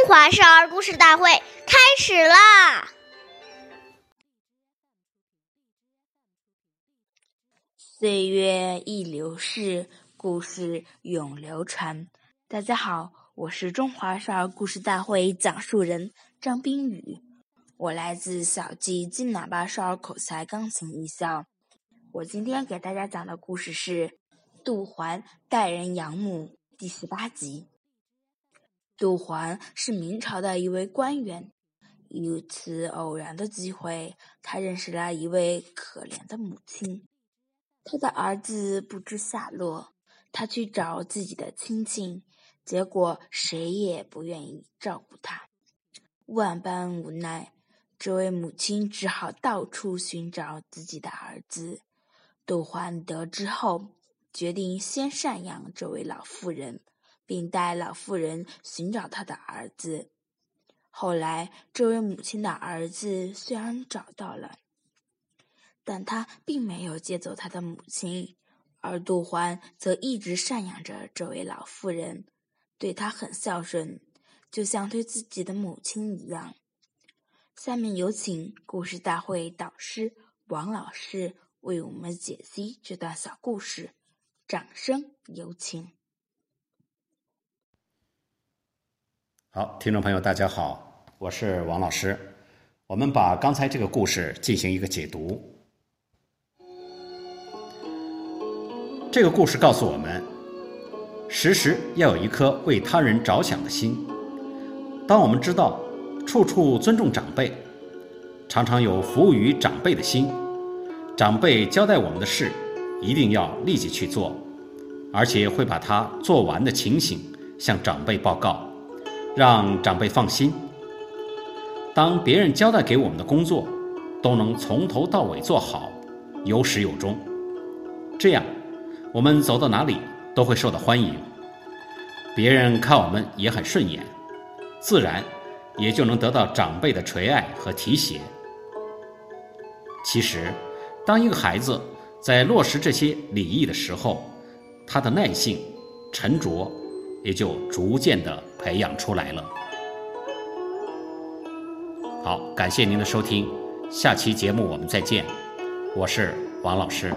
中华少儿故事大会开始啦！岁月易流逝，故事永流传。大家好，我是中华少儿故事大会讲述人张冰雨，我来自小季金喇叭少儿口才钢琴艺校。我今天给大家讲的故事是《杜环待人养母》第十八集。杜环是明朝的一位官员，一次偶然的机会，他认识了一位可怜的母亲。他的儿子不知下落，他去找自己的亲戚，结果谁也不愿意照顾他。万般无奈，这位母亲只好到处寻找自己的儿子。杜环得知后，决定先赡养这位老妇人。并带老妇人寻找他的儿子。后来，这位母亲的儿子虽然找到了，但他并没有接走他的母亲，而杜欢则一直赡养着这位老妇人，对她很孝顺，就像对自己的母亲一样。下面有请故事大会导师王老师为我们解析这段小故事，掌声有请。好，听众朋友，大家好，我是王老师。我们把刚才这个故事进行一个解读。这个故事告诉我们，时时要有一颗为他人着想的心。当我们知道处处尊重长辈，常常有服务于长辈的心，长辈交代我们的事，一定要立即去做，而且会把它做完的情形向长辈报告。让长辈放心。当别人交代给我们的工作，都能从头到尾做好，有始有终，这样我们走到哪里都会受到欢迎，别人看我们也很顺眼，自然也就能得到长辈的垂爱和提携。其实，当一个孩子在落实这些礼仪的时候，他的耐性、沉着。也就逐渐的培养出来了。好，感谢您的收听，下期节目我们再见，我是王老师。